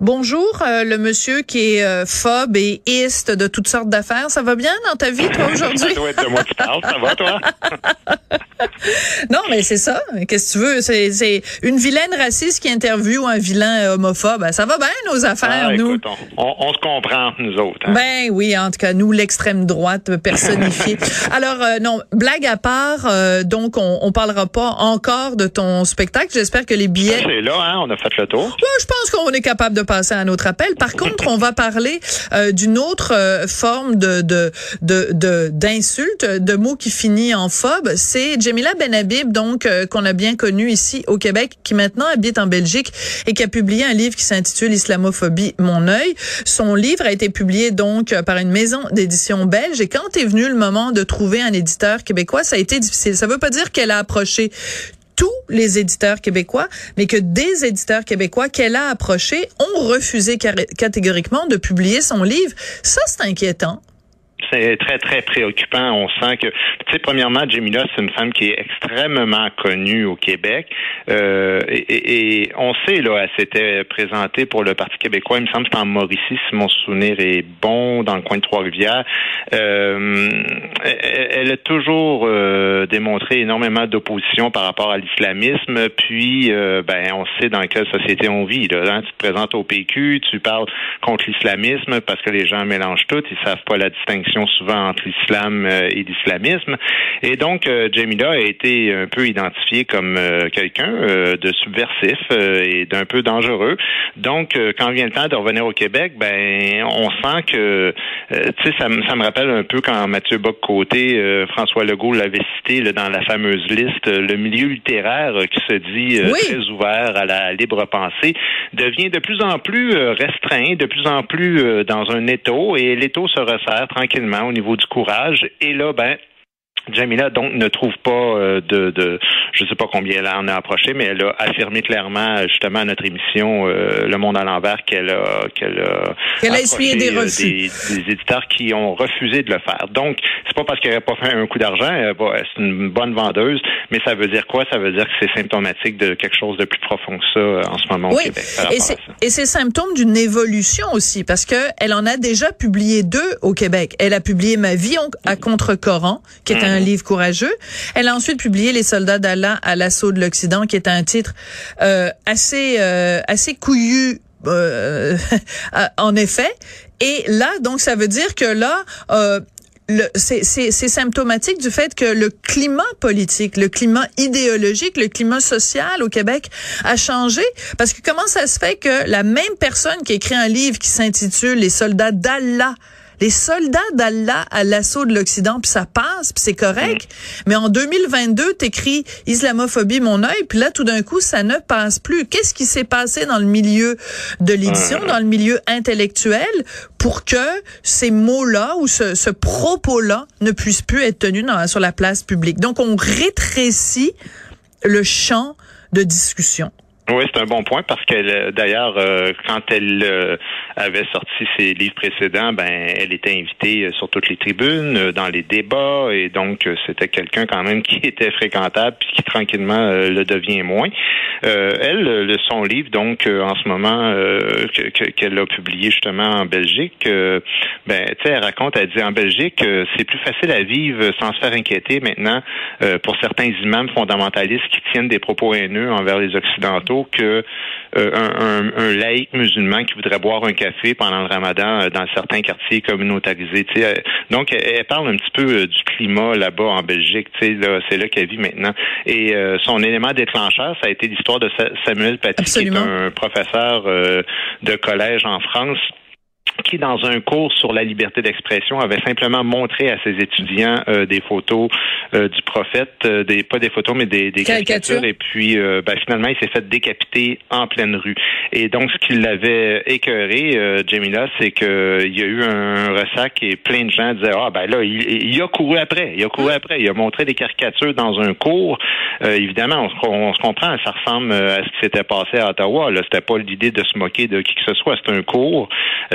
Bonjour, euh, le monsieur qui est euh, phobe et iste de toutes sortes d'affaires. Ça va bien dans ta vie, toi, aujourd'hui? Ça doit être de moi qui parle. Ça va, toi? non, mais c'est ça. Qu'est-ce que tu veux? C'est, une vilaine raciste qui interviewe un vilain euh, homophobe. Ben, Ça va bien, nos affaires, Ah, nous. écoute, on, on- on se comprend, nous autres. hein. Ben oui, en tout cas, nous, l'extrême droite personnifiée. Alors, euh, non, blague à part, euh, donc, on, on parlera pas encore de ton spectacle. J'espère que les billets... C'est là, hein, on a fait le tour. Ouais, je pense qu'on est capable de passer à un autre appel. Par contre, on va parler euh, d'une autre euh, forme de de de de- d'insulte, de, mots qui finit en phobe. C'est Jamila Benhabib, donc euh, qu'on a bien connu ici au Québec, qui maintenant habite en Belgique et qui a publié un livre qui s'intitule Islamophobie, mon œil. Son livre a été publié donc euh, par une maison d'édition belge. Et quand est venu le moment de trouver un éditeur québécois, ça a été difficile. Ça veut pas dire qu'elle a approché tous les éditeurs québécois, mais que des éditeurs québécois qu'elle a approchés ont refusé catégoriquement de publier son livre. Ça, c'est inquiétant. C'est très, très préoccupant. On sent que, tu sais, premièrement, Jamila, c'est une femme qui est extrêmement connue au Québec. Euh, et, on sait, là, elle s'était présentée pour le Parti québécois. Il me semble c'est en Mauricie, si mon souvenir est bon, dans le coin de Trois-Rivières. Euh, elle, a toujours euh, démontré énormément d'opposition par rapport à l'islamisme. Puis, ben, on sait dans quelle société on vit. Là, hein. Tu te présentes au PQ, tu parles contre l'islamisme parce que les gens mélangent tout. Ils savent pas la distinction souvent entre l'islam euh, et l'islamisme. Et donc, euh, Jamila a été un peu identifiée comme euh, quelqu'un de subversif et d'un peu dangereux. Donc, quand vient le temps de revenir au Québec, ben, on sent que, tu sais, ça, me- ça me rappelle un peu quand Mathieu Bock-Côté, François Legault l'avait cité là, dans la fameuse liste, le milieu littéraire qui se dit Oui. très ouvert à la libre pensée devient de plus en plus restreint, de plus en plus dans un étau, et l'étau se resserre tranquillement au niveau du courage. Et là, ben, Jamila donc ne trouve pas euh, de, de je sais pas combien elle en a approché, mais elle a affirmé clairement euh, justement à notre émission euh, Le Monde à l'envers qu'elle a qu'elle a, Qu'elle a essuyé des euh, refus. des, des éditeurs qui ont refusé de le faire. Donc c'est pas parce qu'elle n'a pas fait un coup d'argent, c'est une bonne vendeuse, mais ça veut dire quoi? Ça veut dire que c'est symptomatique de quelque chose de plus profond que ça euh, en ce moment au Oui, Québec. par et c'est, symptôme d'une évolution aussi, parce que elle en a déjà publié deux au Québec. Elle a publié Ma vie à contre-Coran, qui était un livre courageux. Elle a ensuite publié Les soldats d'Allah à l'assaut de l'Occident, qui est un titre euh, assez euh, assez couillu. euh, en effet. Et là, donc, ça veut dire que là, euh, c'est symptomatique du fait que le climat politique, le climat idéologique, le climat social au Québec a changé. Parce que comment ça se fait que la même personne qui écrit un livre qui s'intitule Les soldats d'Allah, les soldats d'Allah à l'assaut de l'Occident, puis ça passe, puis c'est correct. Mais en 2022, t'écris Islamophobie, mon œil, puis là, tout d'un coup, ça ne passe plus. Qu'est-ce qui s'est passé dans le milieu de l'édition, dans le milieu intellectuel, pour que ces mots-là ou ce, ce propos-là ne puissent plus être tenus dans- sur la place publique? Donc, on rétrécit le champ de discussion. Oui, c'est un bon point parce que euh, d'ailleurs, euh, quand elle euh, avait sorti ses livres précédents, ben elle était invitée euh, sur toutes les tribunes, euh, dans les débats, et donc c'était quelqu'un quand même qui était fréquentable puis qui tranquillement euh, le devient moins. Elle, le, son livre, donc en ce moment que- que- qu'elle a publié justement en Belgique, ben tu sais, elle raconte, elle dit en Belgique, c'est plus facile à vivre sans se faire inquiéter maintenant pour certains imams fondamentalistes qui tiennent des propos haineux envers les occidentaux que euh, un, un, un laïc musulman qui voudrait boire un café pendant le ramadan euh, dans certains quartiers communautarisés. Euh, Donc, elle, elle parle un petit peu euh, du climat là-bas en Belgique. là, C'est là qu'elle vit maintenant. Et son élément déclencheur, ça a été l'histoire de Sa- Samuel Paty, qui est un professeur de collège en France qui, dans un cours sur la liberté d'expression, avait simplement montré à ses étudiants euh, des photos euh, du prophète, euh, des pas des photos, mais des, des caricatures. Et puis, ben, finalement, il s'est fait décapiter en pleine rue. Et donc, ce qui l'avait écœuré, Jamila, c'est qu'il y a eu un ressac et plein de gens disaient, ah ben là, il, a couru après, il a couru après, il a montré des caricatures dans un cours. évidemment, on, se comprend, ça ressemble à ce qui s'était passé à Ottawa. Là, c'était pas l'idée de se moquer de qui que ce soit, c'est un cours.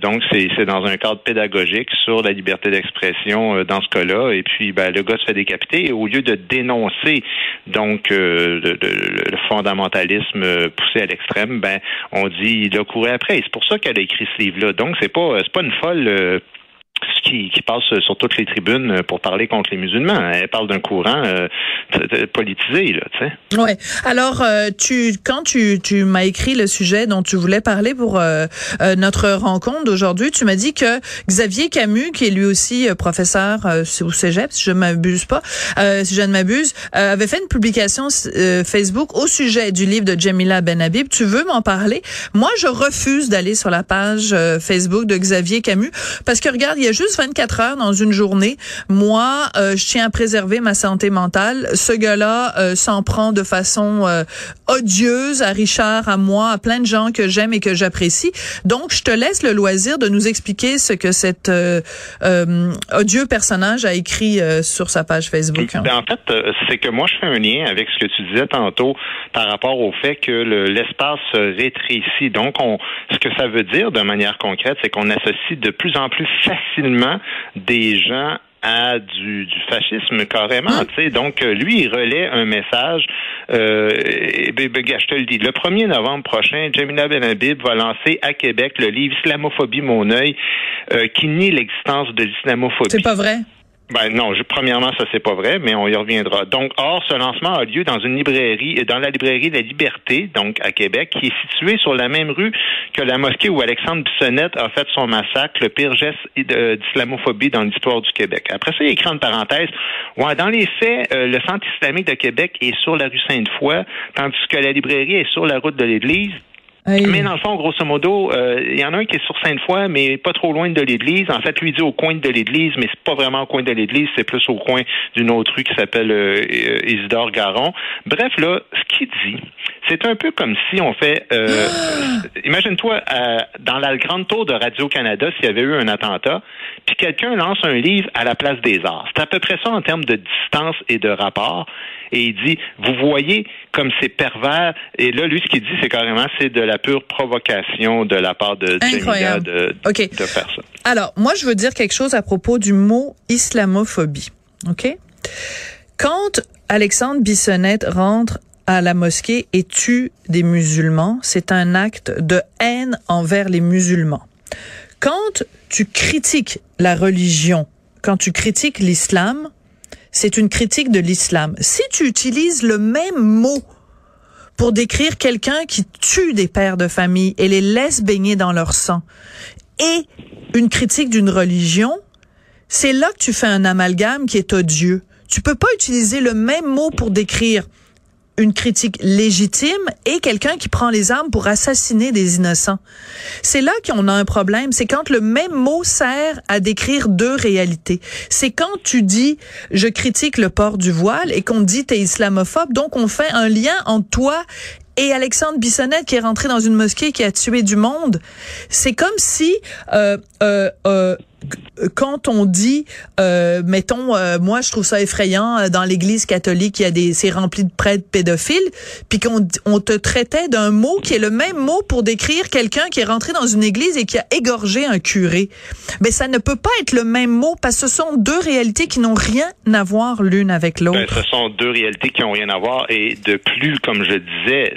donc, c'est dans un cadre pédagogique sur la liberté d'expression euh, dans ce cas-là. Et puis, ben, le gars se fait décapiter. Et au lieu de dénoncer donc euh, le, fondamentalisme euh, poussé à l'extrême, ben, on dit il a couru après. C'est pour ça qu'elle a écrit ce livre-là. Donc, c'est pas pas une folle qui, qui, passe sur toutes les tribunes pour parler contre les musulmans. Elle parle d'un courant euh, politisé, là, tu sais. Ouais. Alors, euh, tu, quand tu, tu m'as écrit le sujet dont tu voulais parler pour euh, euh notre rencontre d'aujourd'hui, tu m'as dit que Xavier Camus, qui est lui aussi professeur au Cégep, si je m'abuse pas, si je ne m'abuse, avait fait une publication Facebook au sujet du livre de Jamila Benhabib. Tu veux m'en parler? Moi, je refuse d'aller sur la page Facebook de Xavier Camus parce que regarde, il y a juste 24 heures dans une journée. Moi, euh, je tiens à préserver ma santé mentale. Ce gars-là euh, s'en prend de façon euh, odieuse à Richard, à moi, à plein de gens que j'aime et que j'apprécie. Donc, je te laisse le loisir de nous expliquer ce que cet odieux personnage a écrit sur sa page Facebook. Ben, en fait, c'est que moi, je fais un lien avec ce que tu disais tantôt par rapport au fait que l'espace se rétrécit. Donc, on, ce que ça veut dire de manière concrète, c'est qu'on associe de plus en plus facilement des gens à du, fascisme carrément. Hein? sais Donc, euh, lui, il relaie un message. Euh, ben, ben, je te le dis. Le 1er novembre prochain, Jamila Benhabib va lancer à Québec le livre Islamophobie, mon œil, euh, qui nie l'existence de l'islamophobie. C'est pas vrai? Ben non, je, premièrement, ça c'est pas vrai, mais on y reviendra. Donc, or, ce lancement a lieu dans une librairie, dans la librairie La Liberté, donc à Québec, qui est située sur la même rue que la mosquée où Alexandre Bissonnette a fait son massacre, le pire geste d'islamophobie dans l'histoire du Québec. Après ça, il écrit en parenthèse, ouais, dans les faits, euh, le centre islamique de Québec est sur la rue Sainte-Foy, tandis que la librairie est sur la route de l'Église. Mais dans le fond, grosso modo, euh, il y en a un qui est sur Sainte-Foy, mais pas trop loin de l'église. En fait, lui dit au coin de l'église, mais c'est pas vraiment au coin de l'église, c'est plus au coin d'une autre rue qui s'appelle euh, Isidore Garon. Bref, là, ce qu'il dit, c'est un peu comme si on fait. Euh, imagine-toi dans la grande tour de Radio Canada s'il y avait eu un attentat, puis quelqu'un lance un livre à la place des arts. C'est à peu près ça en termes de distance et de rapport. Et il dit, vous voyez comme c'est pervers. Et là, lui, ce qu'il dit, c'est carrément, c'est de la pure provocation de la part de Incroyable. de, de personnes. Alors, moi, je veux dire quelque chose à propos du mot islamophobie. OK? Quand Alexandre Bissonnette rentre à la mosquée et tue des musulmans, c'est un acte de haine envers les musulmans. Quand tu critiques la religion, quand tu critiques l'islam, c'est une critique de l'islam. Si tu utilises le même mot pour décrire quelqu'un qui tue des pères de famille et les laisse baigner dans leur sang et une critique d'une religion, c'est là que tu fais un amalgame qui est odieux. Tu peux pas utiliser le même mot pour décrire une critique légitime et quelqu'un qui prend les armes pour assassiner des innocents. C'est là qu'on a un problème. C'est quand le même mot sert à décrire deux réalités. C'est quand tu dis je critique le port du voile et qu'on dit t'es islamophobe, donc on fait un lien entre toi et Alexandre Bissonnette qui est rentré dans une mosquée qui a tué du monde. C'est comme si euh, euh, euh, quand on dit, euh, mettons, euh, moi je trouve ça effrayant euh, dans l'Église catholique, il y a des, c'est rempli de prêtres pédophiles, puis qu'on on te traitait d'un mot qui est le même mot pour décrire quelqu'un qui est rentré dans une église et qui a égorgé un curé. Mais ça ne peut pas être le même mot parce que ce sont deux réalités qui n'ont rien à voir l'une avec l'autre. Ben, ce sont deux réalités qui n'ont rien à voir et de plus, comme je disais,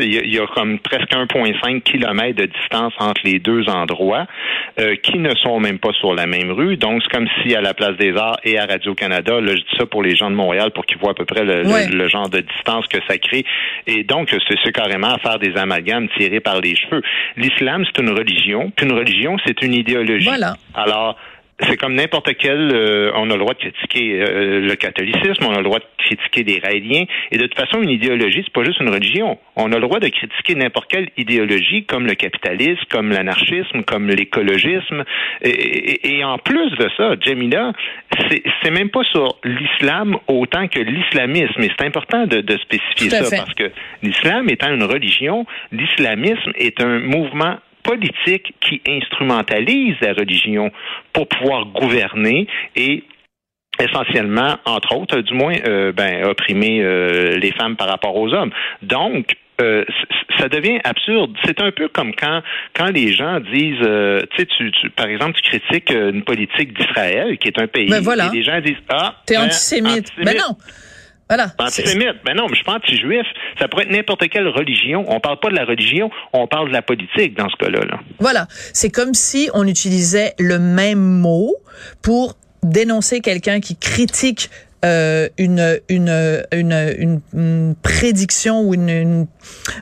il y, a comme presque 1,5 km de distance entre les deux endroits qui ne sont même pas sur la même rue. Donc, c'est comme si à la Place des Arts et à Radio-Canada, là, je dis ça pour les gens de Montréal pour qu'ils voient à peu près le, genre de distance que ça crée. Et donc, c'est carrément à faire des amalgames tirés par les cheveux. L'islam, c'est une religion. Puis une religion, c'est une idéologie. Voilà. Alors, c'est comme n'importe quel, euh, on a le droit de critiquer euh, le catholicisme, on a le droit de critiquer les raéliens, et de toute façon, une idéologie, c'est pas juste une religion. On a le droit de critiquer n'importe quelle idéologie, comme le capitalisme, comme l'anarchisme, comme l'écologisme, et, et, en plus de ça, Jamila, c'est même pas sur l'islam autant que l'islamisme, et c'est important de, de spécifier ça, parce que l'islam étant une religion, l'islamisme est un mouvement politique qui instrumentalise la religion pour pouvoir gouverner et essentiellement, entre autres, du moins, euh, ben, opprimer euh, les femmes par rapport aux hommes. Donc, euh, ça devient absurde. C'est un peu comme quand quand les gens disent, tu sais, tu, par exemple, tu critiques une politique d'Israël, qui est un pays, ben voilà. et les gens disent, ah, t'es ben, antisémite. Mais non. Voilà. Antisémite. Ben non, mais je suis pas anti-juif. Ça pourrait être n'importe quelle religion. On parle pas de la religion, on parle de la politique dans ce cas-là. Là. Voilà. C'est comme si on utilisait le même mot pour dénoncer quelqu'un qui critique euh, une, une, une, une, prédiction ou une,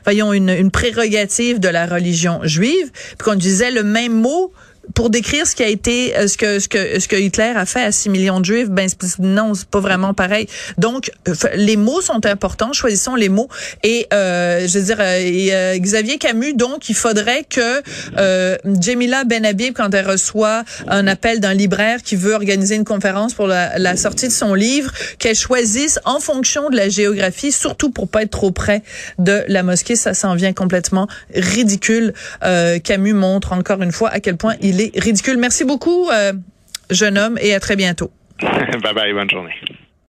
voyons une, une prérogative de la religion juive, puis qu'on disait le même mot pour décrire ce qui a été euh, ce que ce que ce que Hitler a fait à 6 millions de juifs ben non c'est pas vraiment pareil. Donc les mots sont importants choisissons les mots. Et euh, je veux dire euh, euh, Xavier Camus donc il faudrait que euh, Jamila Benhabib quand elle reçoit un appel d'un libraire qui veut organiser une conférence pour la, la sortie de son livre qu'elle choisisse en fonction de la géographie surtout pour pas être trop près de la mosquée. Ça s'en vient complètement ridicule. Camus montre encore une fois à quel point il ridicule. Merci beaucoup, euh, jeune homme, et à très bientôt. bye bye, bonne journée.